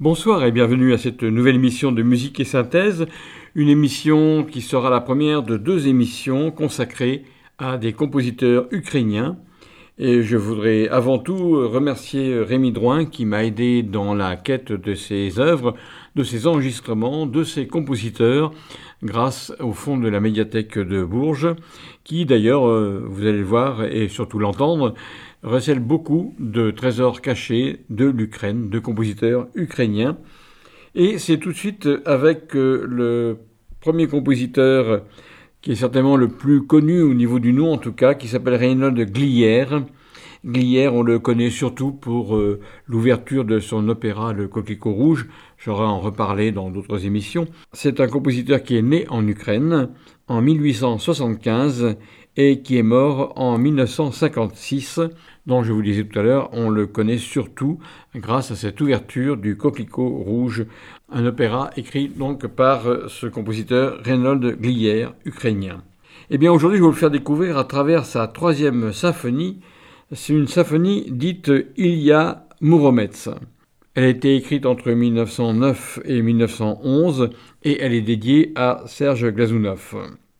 Bonsoir et bienvenue à cette nouvelle émission de musique et synthèse, une émission qui sera la première de deux émissions consacrées à des compositeurs ukrainiens. Et je voudrais avant tout remercier Rémi Drouin qui m'a aidé dans la quête de ses œuvres, de ses enregistrements, de ses compositeurs, grâce au fond de la médiathèque de Bourges, qui d'ailleurs, euh, vous allez le voir et surtout l'entendre, recèle beaucoup de trésors cachés de l'Ukraine, de compositeurs ukrainiens. Et c'est tout de suite avec euh, le premier compositeur qui est certainement le plus connu au niveau du nom en tout cas, qui s'appelle Reynold Glier. Glier, on le connaît surtout pour euh, l'ouverture de son opéra Le Coquelicot Rouge. J'aurai en reparlé dans d'autres émissions. C'est un compositeur qui est né en Ukraine en 1875 et qui est mort en 1956, dont je vous disais tout à l'heure, on le connaît surtout grâce à cette ouverture du Coquelicot Rouge, un opéra écrit donc par ce compositeur Reynold Glier, ukrainien. Eh bien aujourd'hui je vais vous le faire découvrir à travers sa troisième symphonie, c'est une symphonie dite Ilya Muromets. Elle a été écrite entre 1909 et 1911 et elle est dédiée à Serge Glazunov.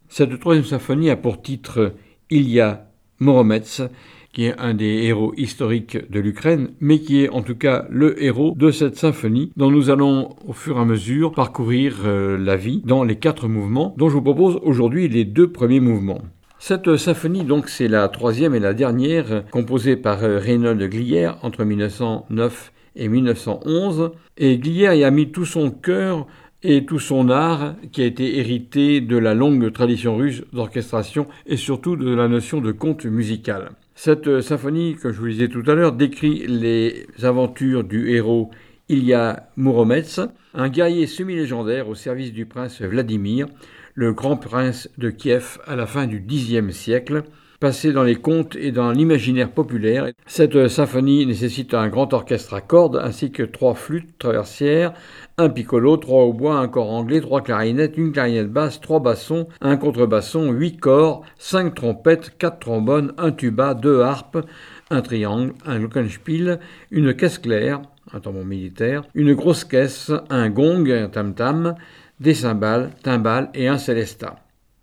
Cette troisième symphonie a pour titre Ilya Muromets, qui est un des héros historiques de l'Ukraine, mais qui est en tout cas le héros de cette symphonie dont nous allons au fur et à mesure parcourir euh, la vie dans les quatre mouvements, dont je vous propose aujourd'hui les deux premiers mouvements. Cette symphonie, donc, c'est la troisième et la dernière, composée par euh, Reynold Glier entre 1909 et 1911, et Glier y a mis tout son cœur et tout son art qui a été hérité de la longue tradition russe d'orchestration et surtout de la notion de conte musical. Cette symphonie, comme je vous disais tout à l'heure, décrit les aventures du héros Ilya Muromets, un guerrier semi-légendaire au service du prince Vladimir, le grand prince de Kiev à la fin du Xe siècle, passé dans les contes et dans l'imaginaire populaire. Cette symphonie nécessite un grand orchestre à cordes ainsi que trois flûtes traversières, un piccolo, trois hautbois, un corps anglais, trois clarinettes, une clarinette basse, trois bassons, un contrebasson, huit corps, cinq trompettes, quatre trombones, un tuba, deux harpes, un triangle, un glockenspiel, une caisse claire, un tambour militaire, une grosse caisse, un gong, un tam-tam, des cymbales, timbales et un célestat.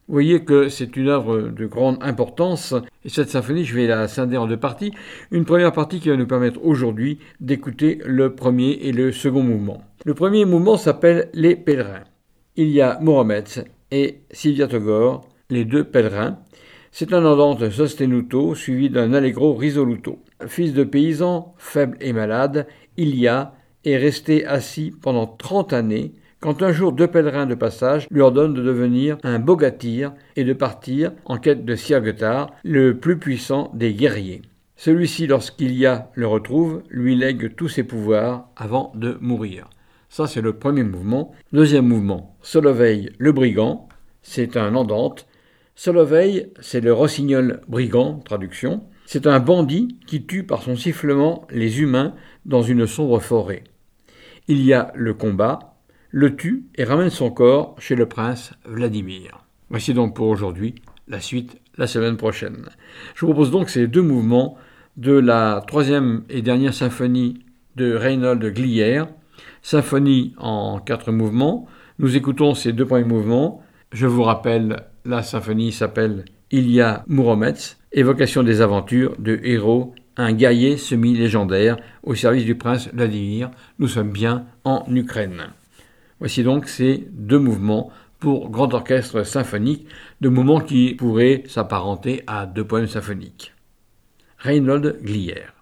Vous voyez que c'est une œuvre de grande importance et cette symphonie, je vais la scinder en deux parties. Une première partie qui va nous permettre aujourd'hui d'écouter le premier et le second mouvement. Le premier mouvement s'appelle Les pèlerins. Il y a Mohamed et Sylvia Togor, les deux pèlerins. C'est un andante sostenuto suivi d'un allegro risoluto. Fils de paysan, faible et malade, Ilya est resté assis pendant trente années quand un jour deux pèlerins de passage lui ordonnent de devenir un bogatir et de partir en quête de Sirgetar, le plus puissant des guerriers. Celui-ci, lorsqu'Ilya le retrouve, lui lègue tous ses pouvoirs avant de mourir. Ça, c'est le premier mouvement. Deuxième mouvement, Solovey le brigand, c'est un andante. Solovey, c'est le rossignol brigand, traduction. C'est un bandit qui tue par son sifflement les humains dans une sombre forêt. Il y a le combat, le tue et ramène son corps chez le prince Vladimir. Voici donc pour aujourd'hui la suite la semaine prochaine. Je vous propose donc ces deux mouvements de la troisième et dernière symphonie de Reynold Glier, symphonie en quatre mouvements. Nous écoutons ces deux premiers mouvements. Je vous rappelle, la symphonie s'appelle Ilya Muromets, évocation des aventures de héros un guerrier semi-légendaire au service du prince Vladimir. Nous sommes bien en Ukraine. Voici donc ces deux mouvements pour grand orchestre symphonique, deux mouvements qui pourraient s'apparenter à deux poèmes symphoniques. Reinhold Glier.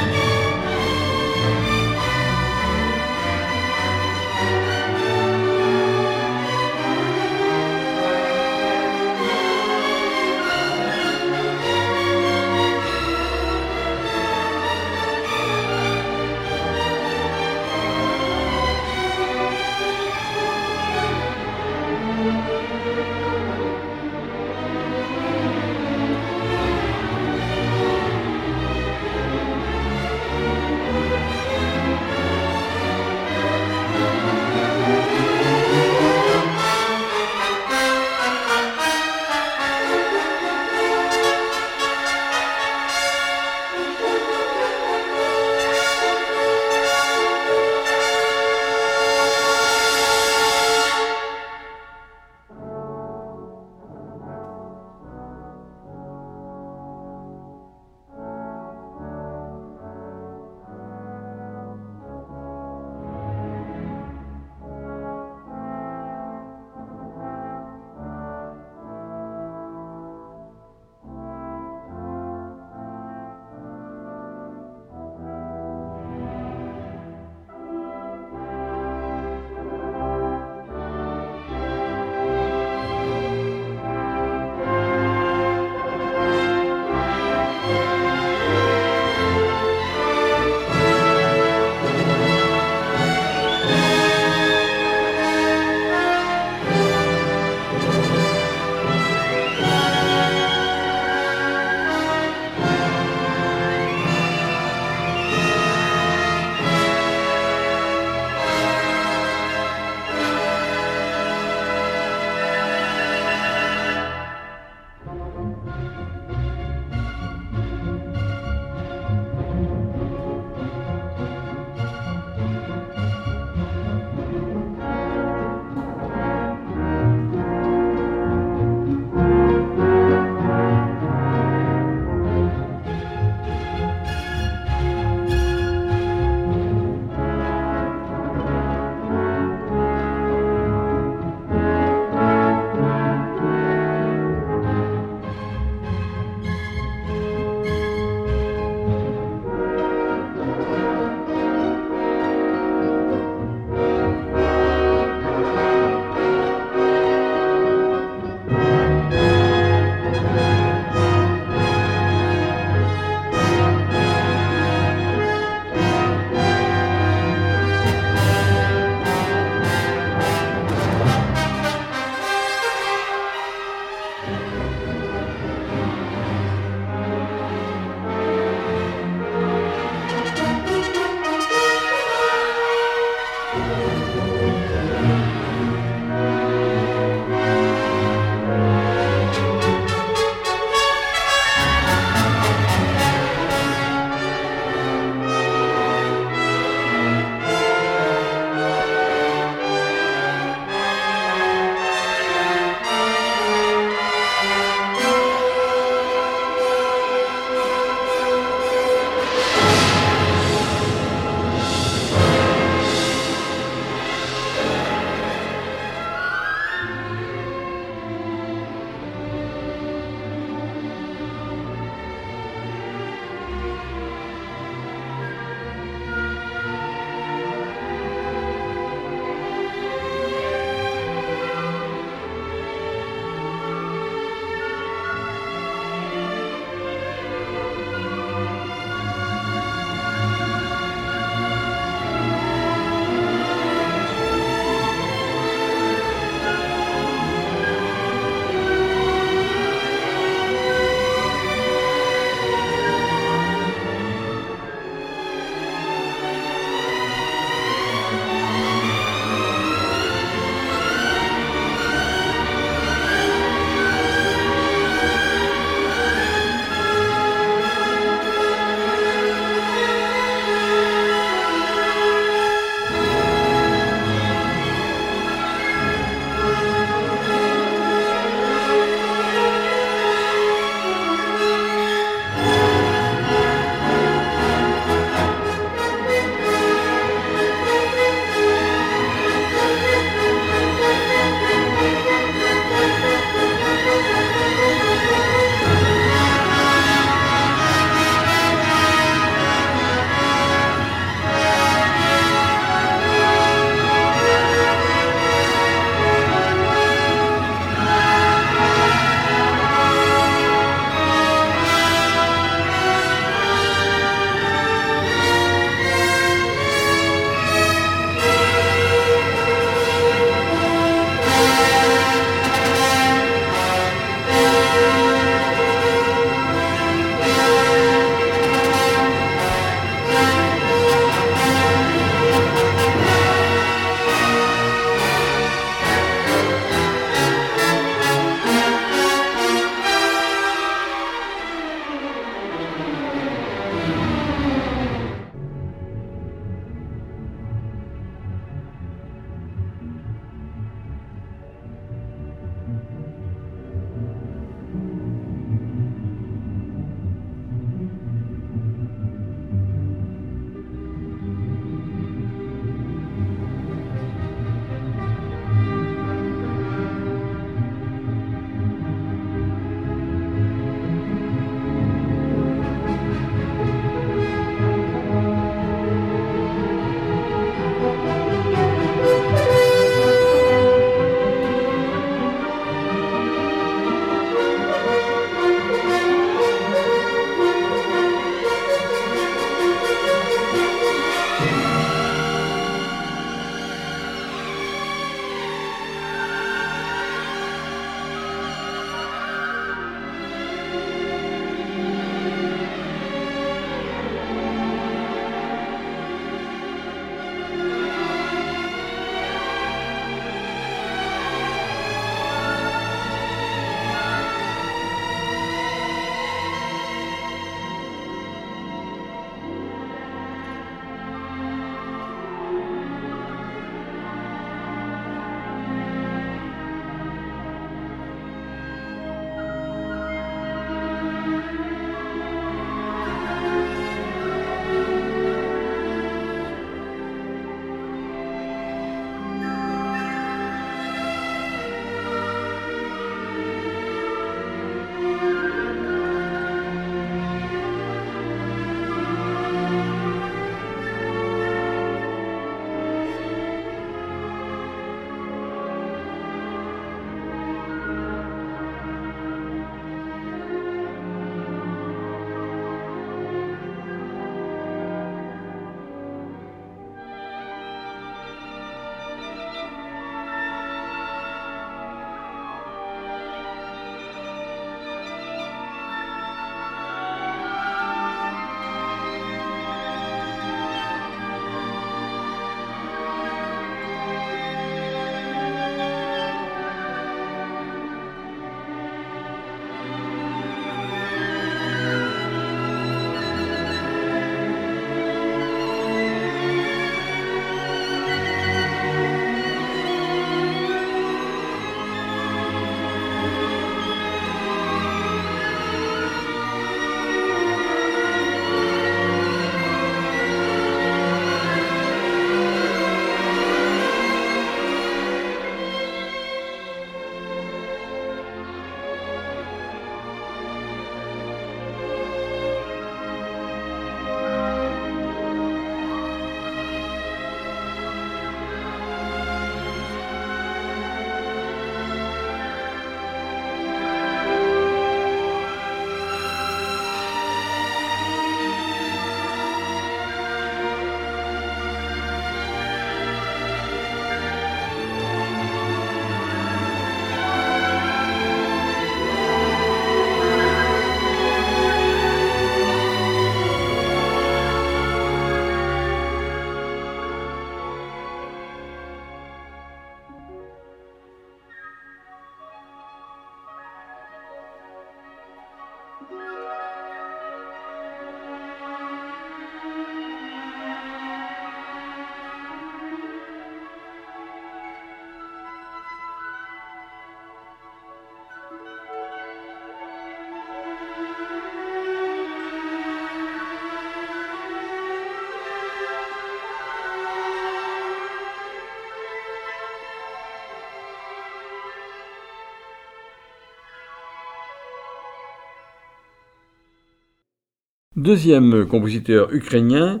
Deuxième compositeur ukrainien,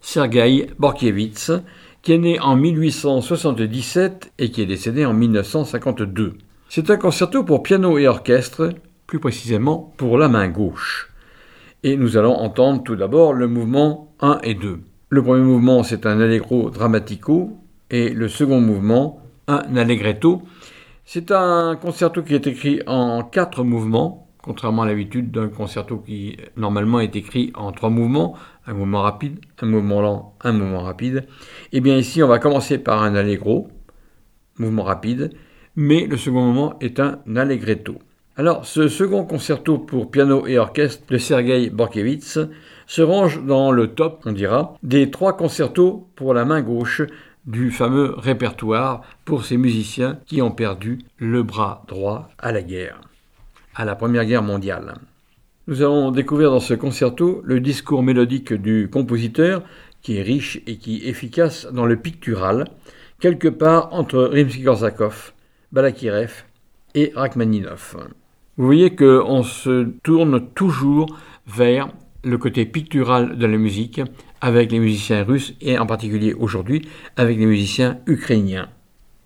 Sergei Borkiewicz, qui est né en 1877 et qui est décédé en 1952. C'est un concerto pour piano et orchestre, plus précisément pour la main gauche. Et nous allons entendre tout d'abord le mouvement 1 et 2. Le premier mouvement, c'est un allegro dramatico, et le second mouvement, un allegretto. C'est un concerto qui est écrit en quatre mouvements, contrairement à l'habitude d'un concerto qui normalement est écrit en trois mouvements, un mouvement rapide, un mouvement lent, un mouvement rapide. Et eh bien ici, on va commencer par un allegro, mouvement rapide, mais le second mouvement est un allegretto. Alors, ce second concerto pour piano et orchestre de Sergei Borkiewicz se range dans le top, on dira, des trois concertos pour la main gauche du fameux répertoire pour ces musiciens qui ont perdu le bras droit à la guerre, à la Première Guerre mondiale. Nous allons découvrir dans ce concerto le discours mélodique du compositeur qui est riche et qui est efficace dans le pictural, quelque part entre Rimsky-Korsakov, Balakirev et Rachmaninov. Vous voyez qu'on se tourne toujours vers le côté pictural de la musique avec les musiciens russes et en particulier aujourd'hui avec les musiciens ukrainiens.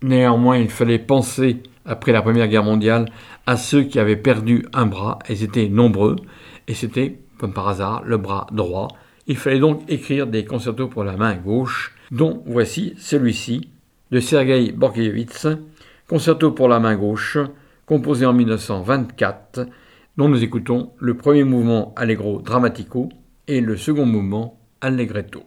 Néanmoins, il fallait penser, après la Première Guerre mondiale, à ceux qui avaient perdu un bras, ils étaient nombreux, et c'était, comme par hasard, le bras droit. Il fallait donc écrire des concertos pour la main gauche, dont voici celui-ci, de Sergei Borkievitz, concerto pour la main gauche, composé en 1924, dont nous écoutons le premier mouvement allegro dramatico et le second mouvement allegretto.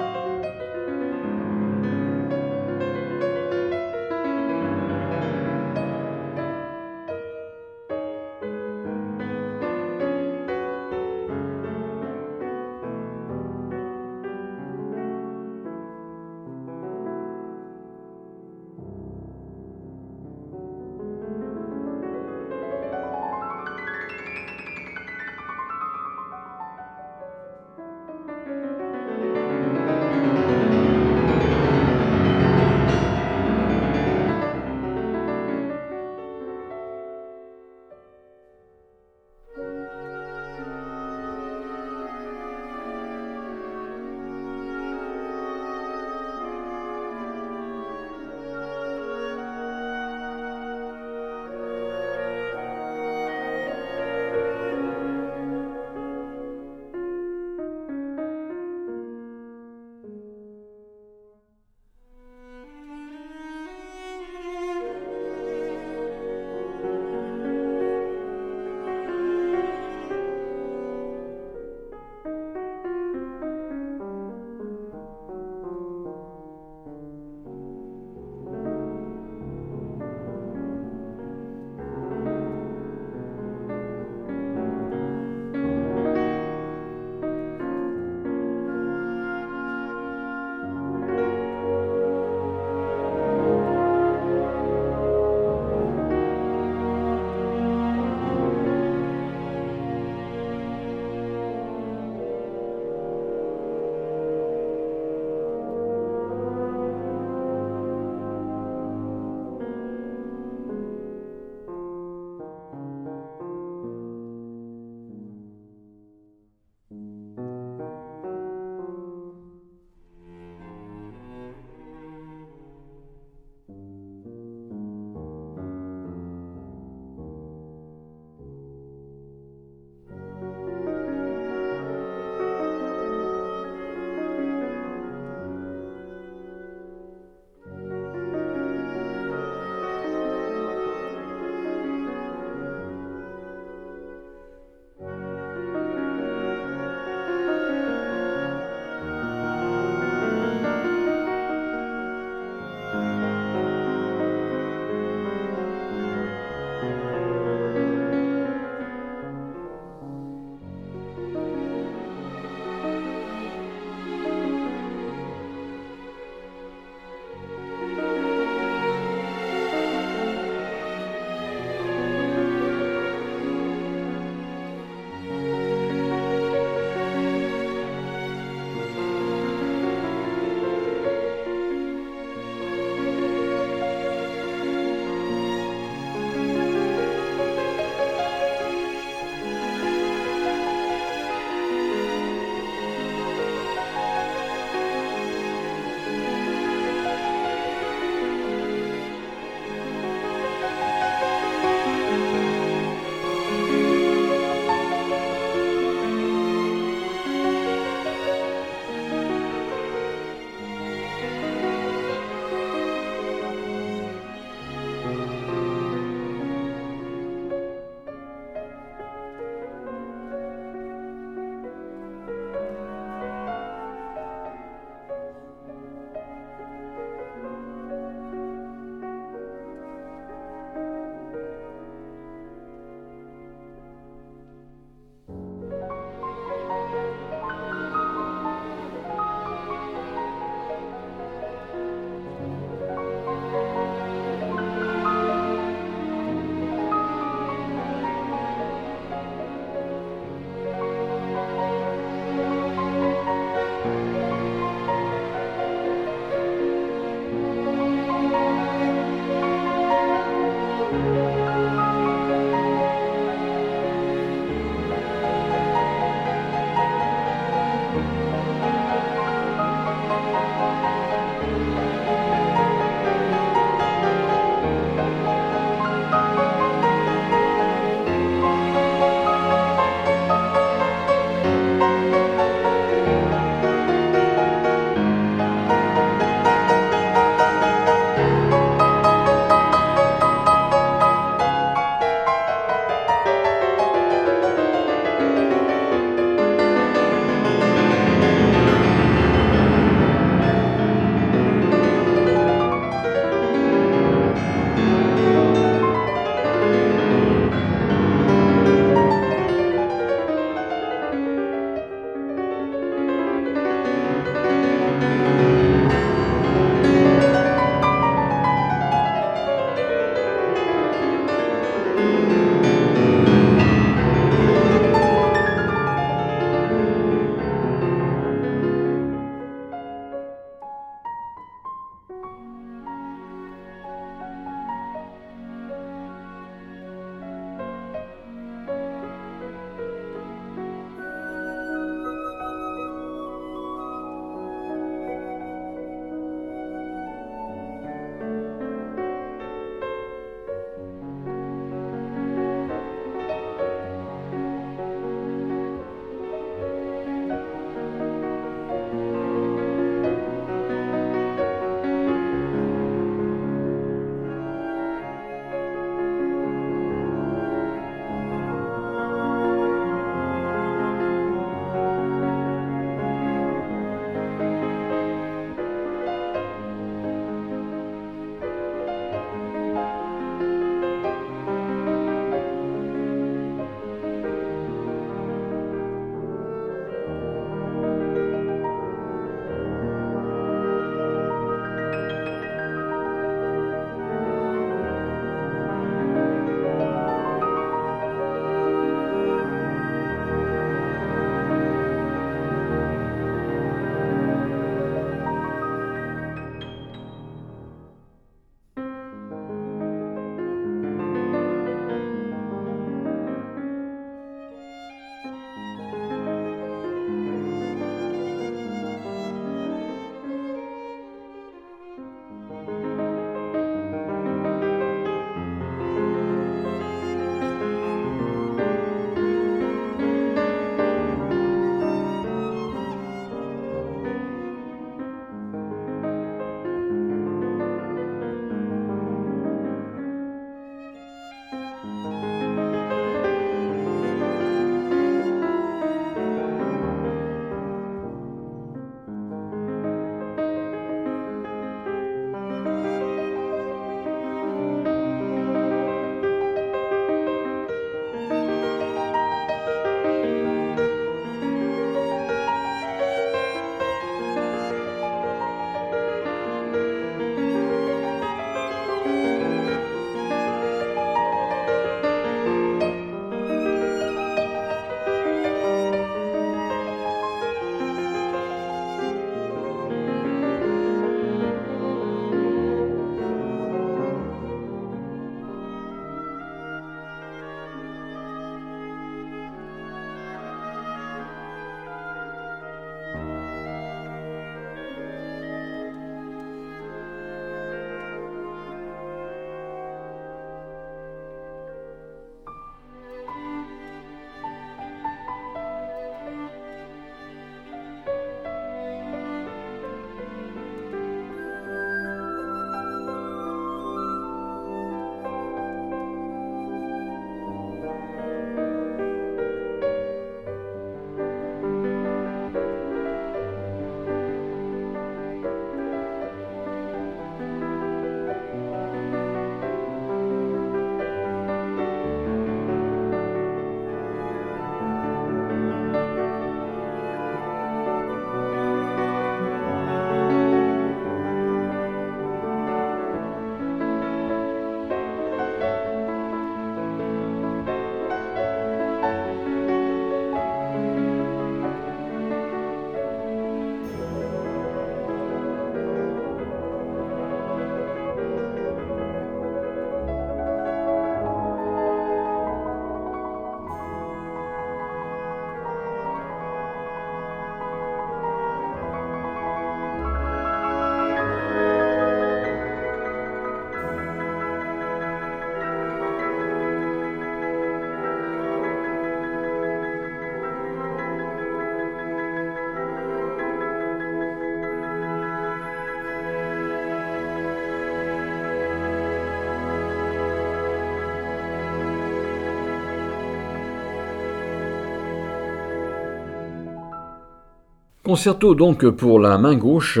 Concerto donc pour la main gauche,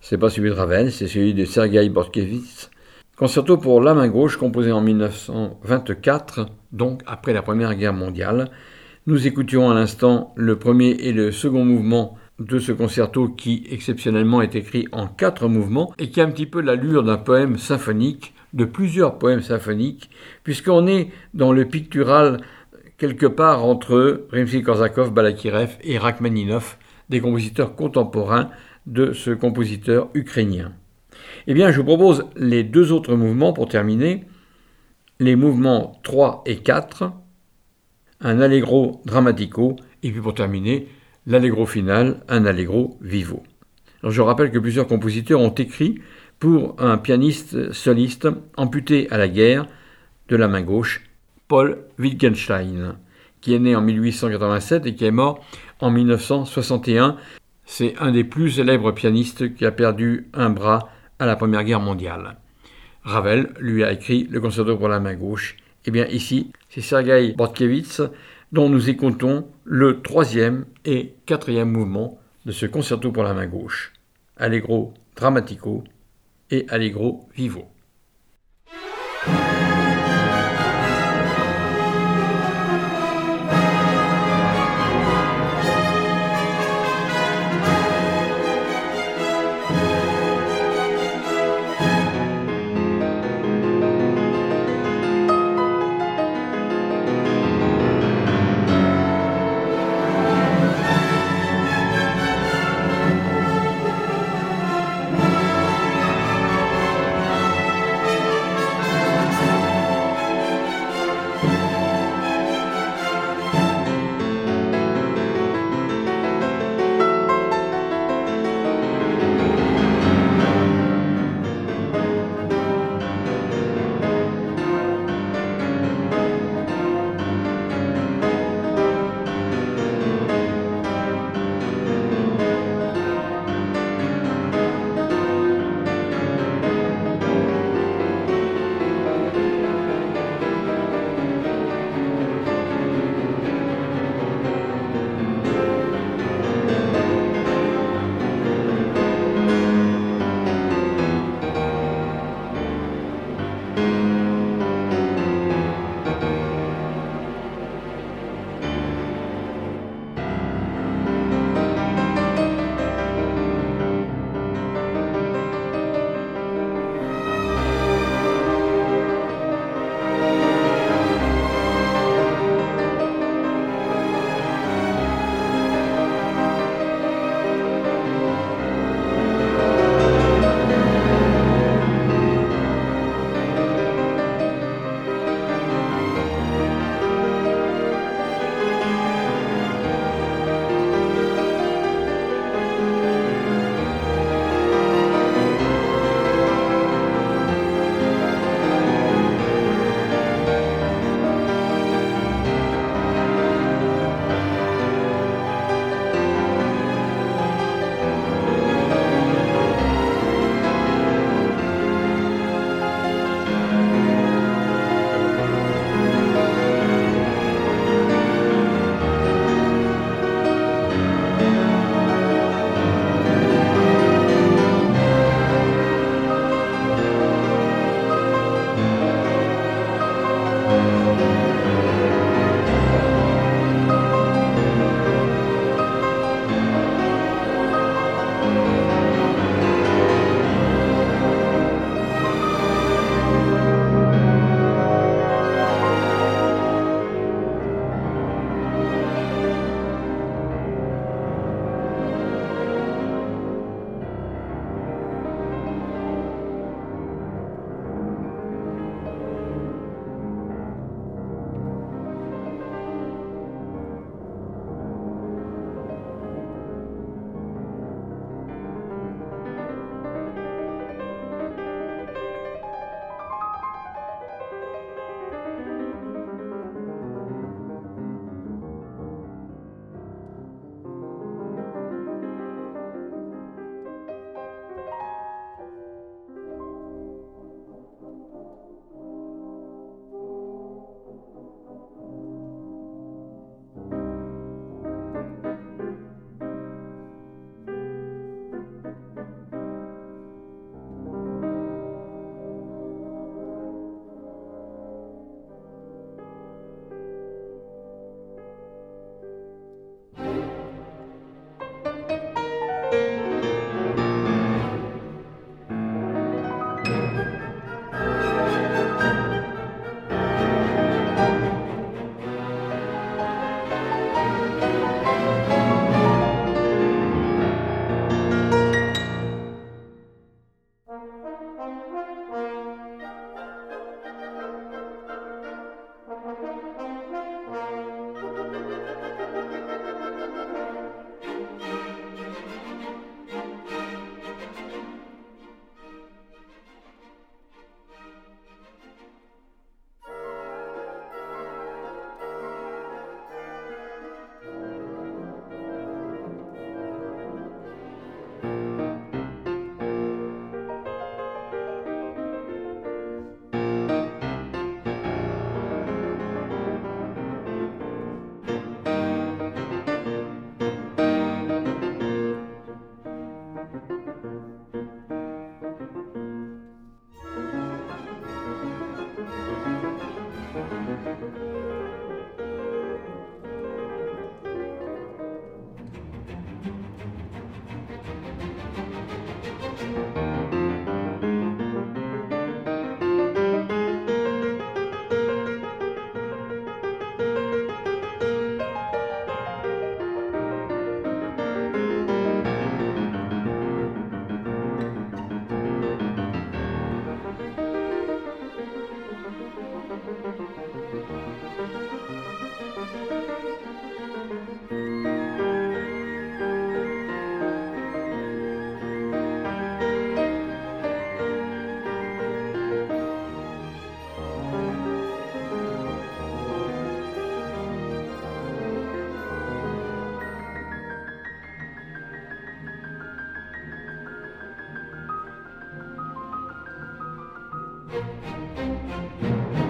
c'est pas celui de Ravel, c'est celui de Sergei Bortkiewicz. Concerto pour la main gauche composé en 1924, donc après la Première Guerre mondiale. Nous écoutions à l'instant le premier et le second mouvement de ce concerto qui exceptionnellement est écrit en quatre mouvements et qui a un petit peu l'allure d'un poème symphonique, de plusieurs poèmes symphoniques, puisqu'on est dans le pictural quelque part entre Rimsky-Korsakov, Balakirev et Rachmaninov, des compositeurs contemporains de ce compositeur ukrainien. Eh bien, je vous propose les deux autres mouvements pour terminer, les mouvements 3 et 4, un allegro dramatico, et puis pour terminer, l'allegro final, un allegro vivo. Je rappelle que plusieurs compositeurs ont écrit pour un pianiste soliste amputé à la guerre de la main gauche, Paul Wittgenstein, qui est né en 1887 et qui est mort en 1961. C'est un des plus célèbres pianistes qui a perdu un bras à la Première Guerre mondiale. Ravel lui a écrit le concerto pour la main gauche. Et eh bien ici, c'est Sergei Bortkiewicz dont nous écoutons le troisième et quatrième mouvement de ce concerto pour la main gauche. Allegro Dramatico et Allegro Vivo. Música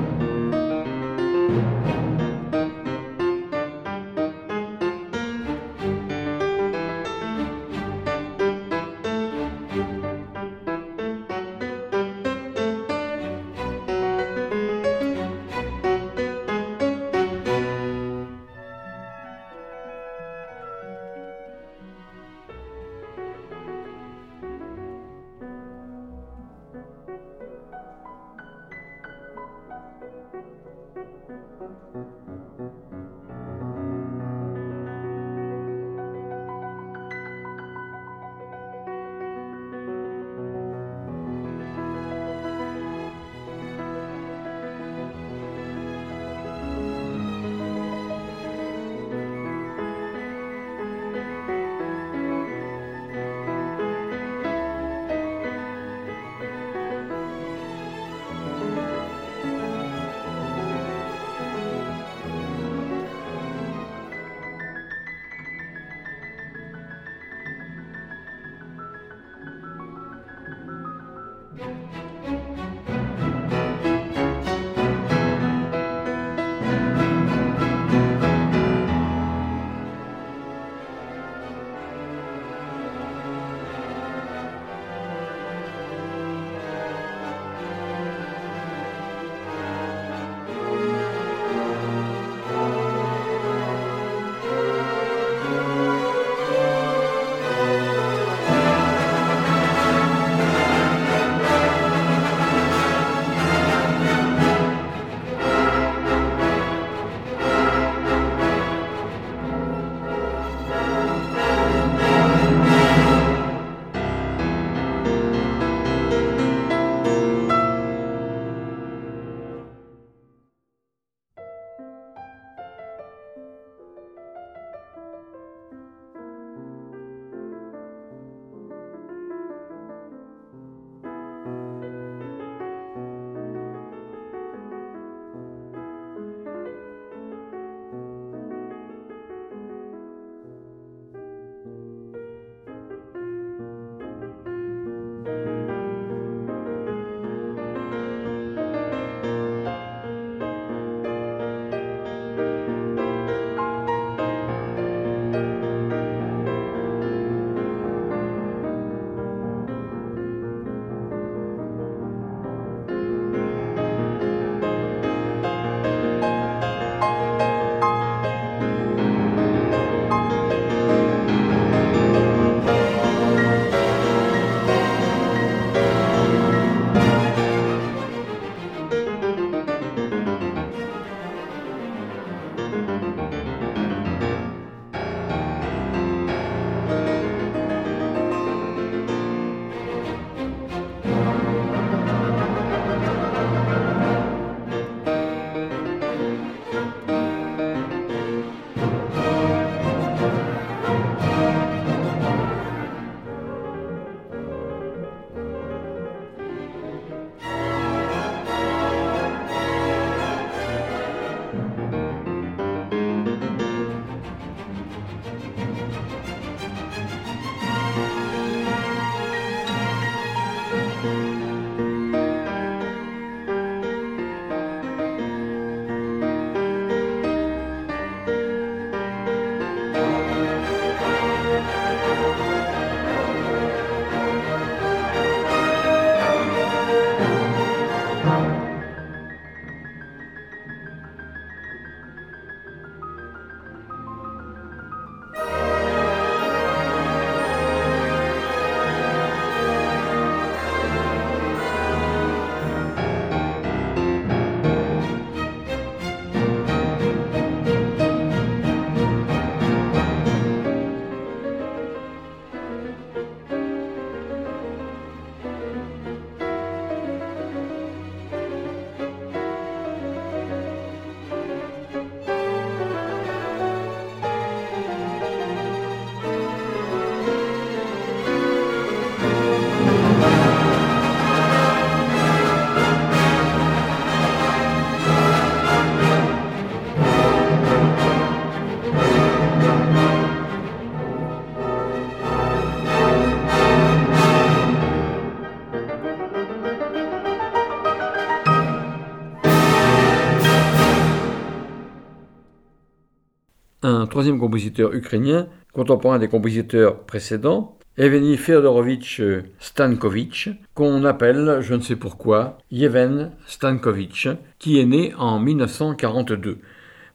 troisième compositeur ukrainien, contemporain des compositeurs précédents, Evgeny Feodorovitch Stankovitch, qu'on appelle, je ne sais pourquoi, Yevhen Stankovitch, qui est né en 1942.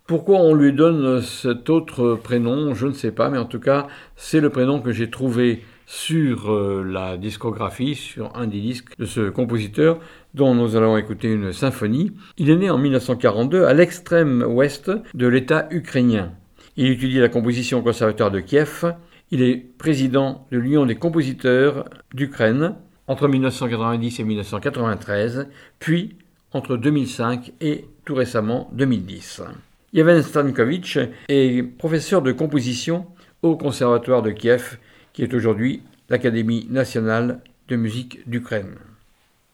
Pourquoi on lui donne cet autre prénom, je ne sais pas, mais en tout cas, c'est le prénom que j'ai trouvé sur euh, la discographie, sur un des disques de ce compositeur dont nous allons écouter une symphonie. Il est né en 1942 à l'extrême ouest de l'État ukrainien. Il étudie la composition au Conservatoire de Kiev. Il est président de l'Union des compositeurs d'Ukraine entre 1990 et 1993, puis entre 2005 et tout récemment 2010. Yevhen Stankovitch est professeur de composition au Conservatoire de Kiev, qui est aujourd'hui l'Académie nationale de musique d'Ukraine.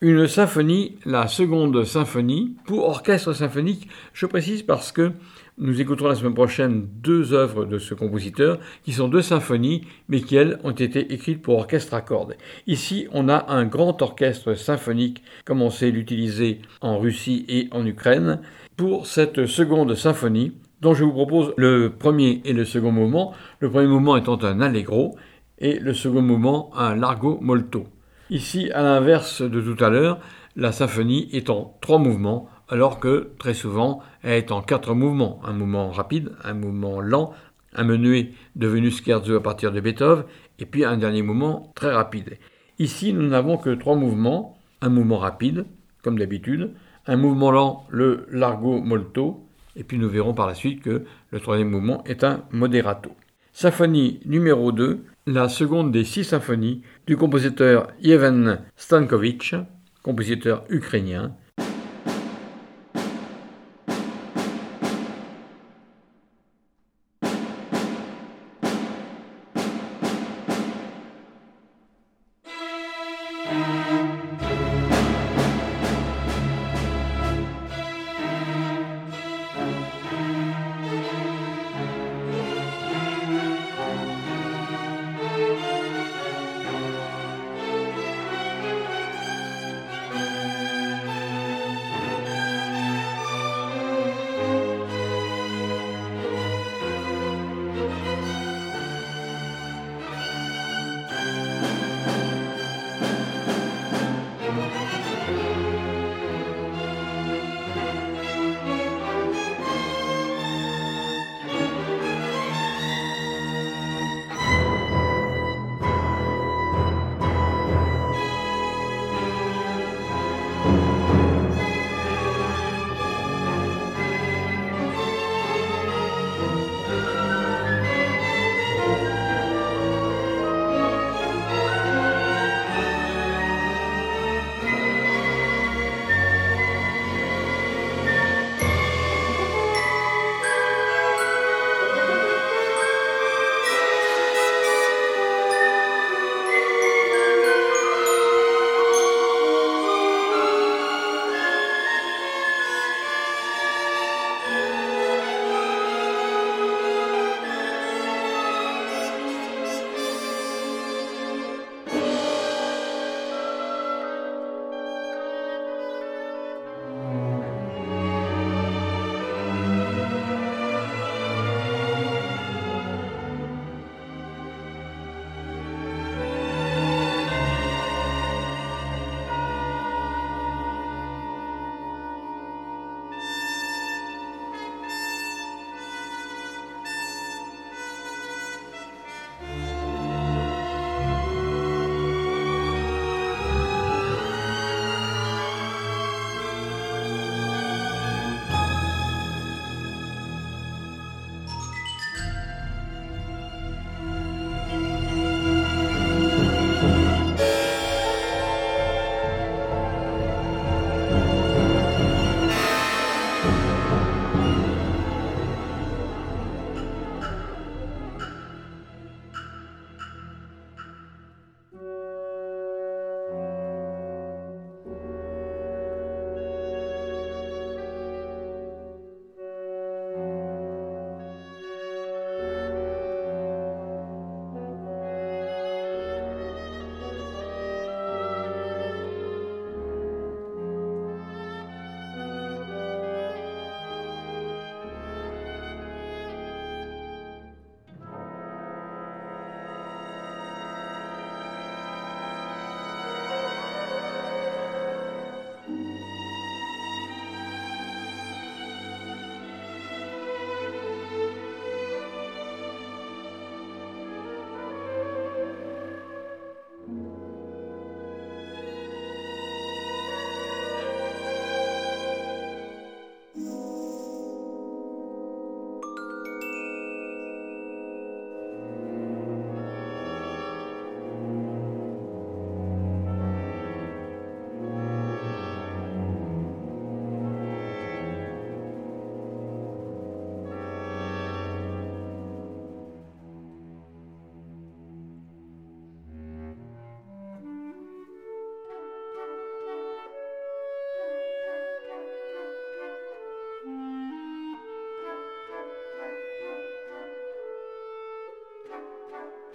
Une symphonie, la seconde symphonie, pour orchestre symphonique, je précise parce que nous écouterons la semaine prochaine deux œuvres de ce compositeur, qui sont deux symphonies, mais qui, elles, ont été écrites pour orchestre à cordes. Ici, on a un grand orchestre symphonique, comme on sait l'utiliser en Russie et en Ukraine, pour cette seconde symphonie, dont je vous propose le premier et le second mouvement, le premier mouvement étant un allegro et le second mouvement un largo molto. Ici, à l'inverse de tout à l'heure, la symphonie est en trois mouvements, alors que très souvent elle est en quatre mouvements, un mouvement rapide, un mouvement lent, un menuet devenu scherzo à partir de Beethoven, et puis un dernier mouvement très rapide. Ici, nous n'avons que trois mouvements, un mouvement rapide, comme d'habitude, un mouvement lent, le largo molto, et puis nous verrons par la suite que le troisième mouvement est un moderato. Symphonie numéro 2, la seconde des six symphonies du compositeur Yevhen Stankovitch, compositeur ukrainien,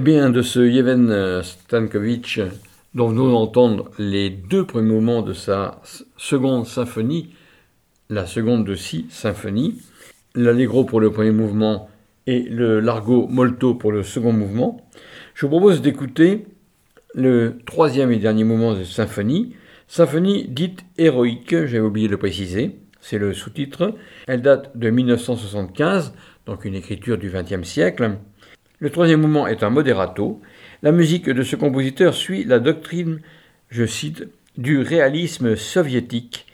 Eh bien, de ce Yevhen Stankovic, dont nous venons d'entendre les deux premiers moments de sa seconde symphonie, la seconde de six symphonies, l'allegro pour le premier mouvement et le largo molto pour le second mouvement, je vous propose d'écouter le troisième et dernier mouvement de symphonie, symphonie dite héroïque, j'avais oublié de le préciser, c'est le sous-titre. Elle date de 1975, donc une écriture du XXe siècle. Le troisième mouvement est un moderato. La musique de ce compositeur suit la doctrine, je cite, du réalisme soviétique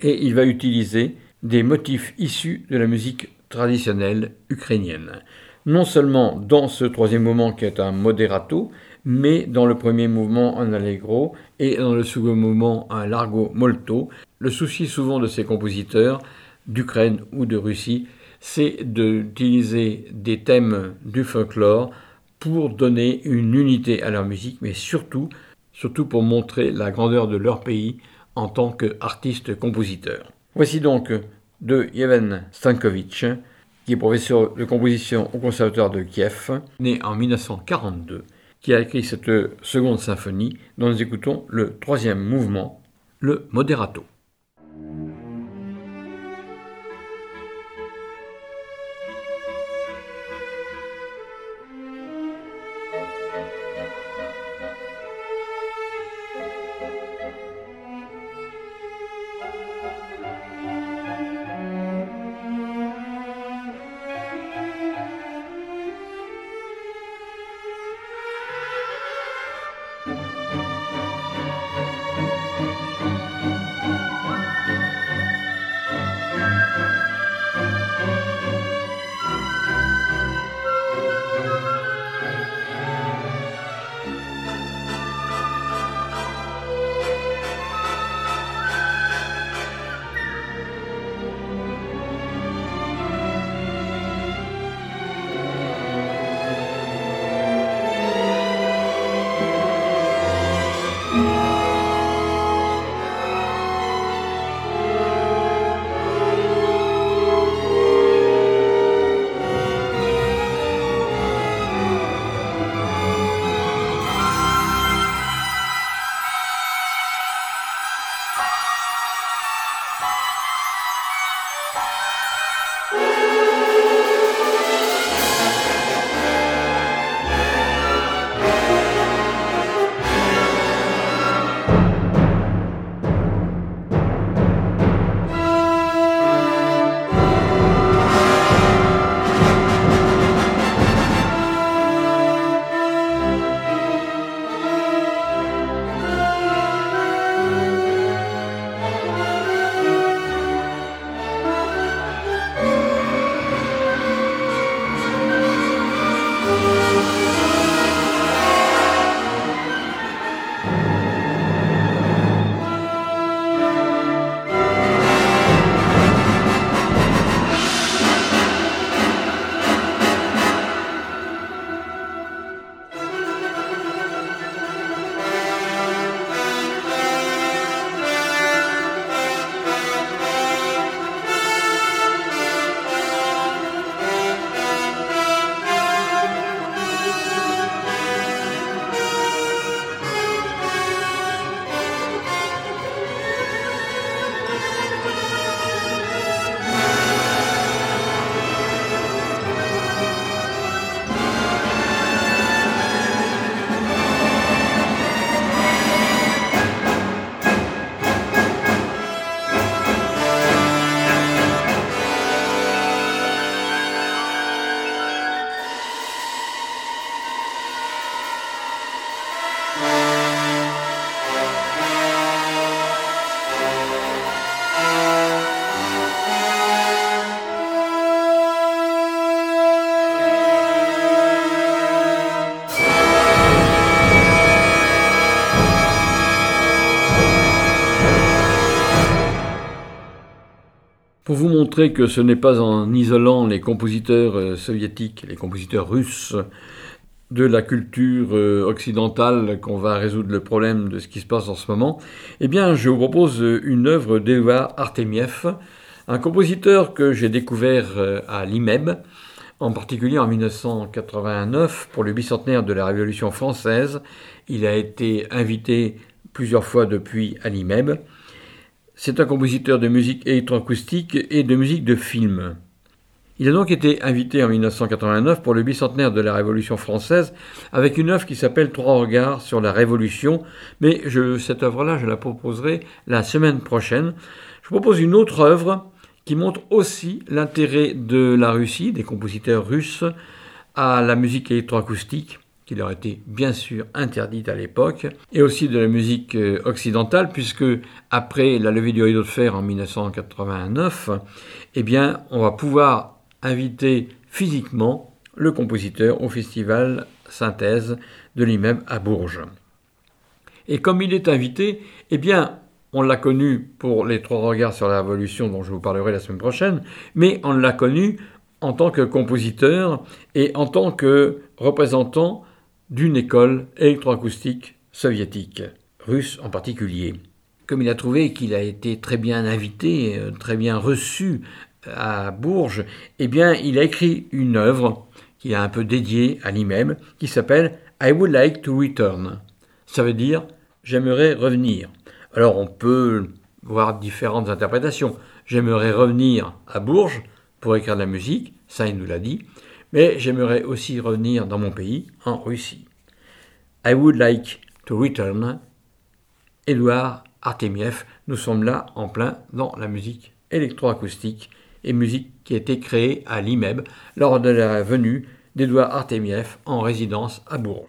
et il va utiliser des motifs issus de la musique traditionnelle ukrainienne. Non seulement dans ce troisième mouvement qui est un moderato, mais dans le premier mouvement un allegro et dans le second mouvement un largo molto. Le souci souvent de ces compositeurs d'Ukraine ou de Russie, c'est d'utiliser des thèmes du folklore pour donner une unité à leur musique, mais surtout, pour montrer la grandeur de leur pays en tant qu'artiste-compositeur. Voici donc de Yevhen Stankovic, qui est professeur de composition au Conservatoire de Kiev, né en 1942, qui a écrit cette seconde symphonie dont nous écoutons le troisième mouvement, le moderato. Montrer que ce n'est pas en isolant les compositeurs euh, soviétiques, les compositeurs russes de la culture euh, occidentale qu'on va résoudre le problème de ce qui se passe en ce moment, eh bien je vous propose une œuvre d'Eva Artemiev, un compositeur que j'ai découvert euh, à l'IMEB En particulier en 1989, pour le bicentenaire de la Révolution française, il a été invité plusieurs fois depuis à l'IMEB. C'est un compositeur de musique électroacoustique et de musique de film. Il a donc été invité en 1989 pour le bicentenaire de la Révolution française avec une œuvre qui s'appelle Trois regards sur la Révolution, mais cette œuvre-là, je la proposerai la semaine prochaine. Je propose une autre œuvre qui montre aussi l'intérêt de la Russie, des compositeurs russes, à la musique électroacoustique, qui leur était bien sûr interdite à l'époque, et aussi de la musique euh, occidentale, puisque après la levée du rideau de fer en 1989, eh bien, on va pouvoir inviter physiquement le compositeur au festival Synthèse de l'immeuble à Bourges. Et comme il est invité, eh bien, on l'a connu pour les trois regards sur la Révolution dont je vous parlerai la semaine prochaine, mais on l'a connu en tant que compositeur et en tant que représentant d'une école électroacoustique soviétique, russe en particulier. Comme il a trouvé qu'il a été très bien invité, euh, très bien reçu à Bourges, eh bien, il a écrit une œuvre qui est un peu dédiée à lui-même, qui s'appelle I would like to return. Ça veut dire j'aimerais revenir. Alors on peut voir différentes interprétations. J'aimerais revenir à Bourges pour écrire de la musique, ça il nous l'a dit, mais j'aimerais aussi revenir dans mon pays, en Russie. I would like to return. Édouard Artemiev, nous sommes là en plein dans la musique électroacoustique et musique qui a été créée à l'IMEB lors de la venue d'Edouard Artemiev en résidence à Bourges.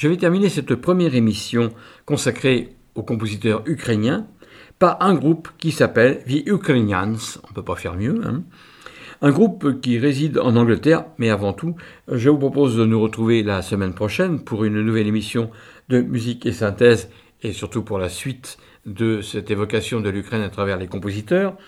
Je vais terminer cette première émission consacrée aux compositeurs ukrainiens par un groupe qui s'appelle The Ukrainians, on ne peut pas faire mieux, hein. un groupe qui réside en Angleterre, mais avant tout, je vous propose de nous retrouver la semaine prochaine pour une nouvelle émission de musique et synthèse, et surtout pour la suite de cette évocation de l'Ukraine à travers les compositeurs.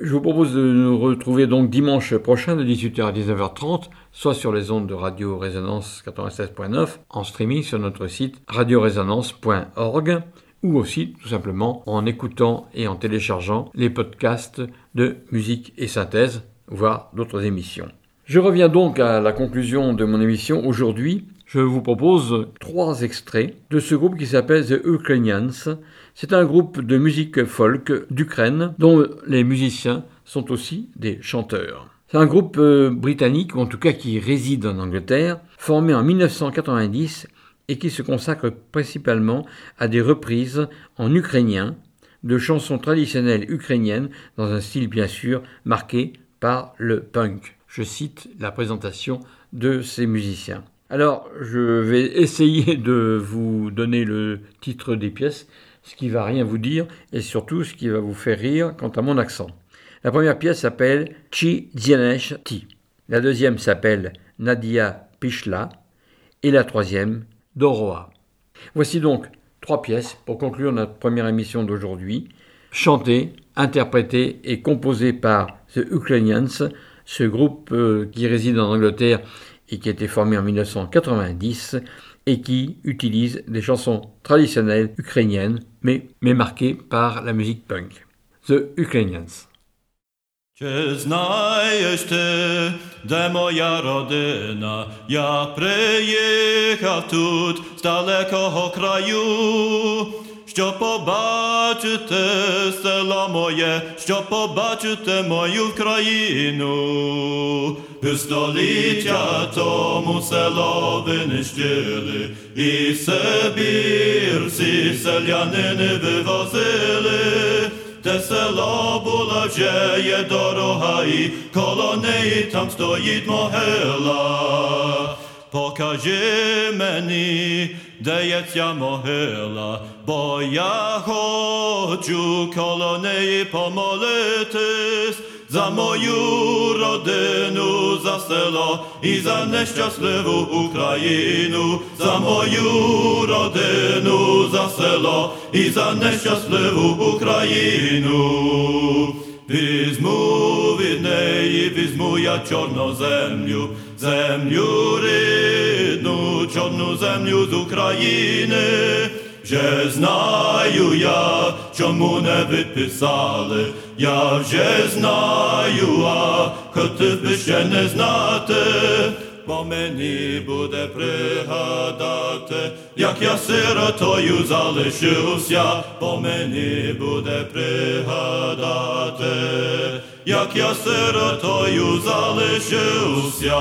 Je vous propose de nous retrouver donc dimanche prochain de 18h à 19h30, soit sur les ondes de Radio Résonance 96.9, en streaming sur notre site radioresonance.org, ou aussi tout simplement en écoutant et en téléchargeant les podcasts de musique et synthèse, voire d'autres émissions. Je reviens donc à la conclusion de mon émission aujourd'hui. Je vous propose trois extraits de ce groupe qui s'appelle The Ukrainians, c'est un groupe de musique folk d'Ukraine dont les musiciens sont aussi des chanteurs. C'est un groupe euh, britannique, ou en tout cas qui réside en Angleterre, formé en 1990 et qui se consacre principalement à des reprises en ukrainien de chansons traditionnelles ukrainiennes dans un style bien sûr marqué par le punk. Je cite la présentation de ces musiciens. Alors, je vais essayer de vous donner le titre des pièces ce qui va rien vous dire et surtout ce qui va vous faire rire quant à mon accent. La première pièce s'appelle Chi Dzianesh Ti. La deuxième s'appelle Nadia Pishla et la troisième Doroa. Voici donc trois pièces pour conclure notre première émission d'aujourd'hui, chantées, interprétées et composées par The Ukrainians, ce groupe euh, qui réside en Angleterre et qui a été formé en 1990 et qui utilise des chansons traditionnelles ukrainiennes, mais, mais marquées par la musique punk. The Ukrainians. Чи знаєш ти, де моя родина? Я приїхав тут з далекого краю, Щоб побачити село моє, щоб побачити мою країну. Століття тому село винищили, і Сибір всі селянини вивозили. Те село було вже є дорога, і коло неї там стоїть могила. Покажи мені, де є ця могила, бо я хочу коло неї помолитись за мою родину, за село і за нещасливу Україну, за мою родину, за село і за нещасливу Україну. Візьму від неї, візьму я чорну землю, землю рідну, чорну землю з України. Вже знаю я, чому не відписали, я вже знаю, а хотів би ще не знати, бо мені буде пригадати, як я сиротою залишився, бо мені буде пригадати, як я сиротою залишився.